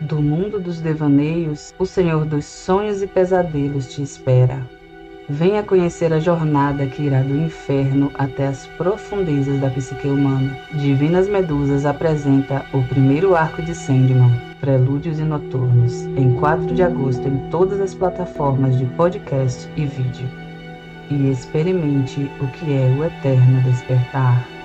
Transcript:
Do mundo dos devaneios, o Senhor dos sonhos e pesadelos te espera. Venha conhecer a jornada que irá do inferno até as profundezas da psique humana. Divinas Medusas apresenta o primeiro arco de Sandman, Prelúdios e Noturnos, em 4 de agosto em todas as plataformas de podcast e vídeo. E experimente o que é o eterno despertar.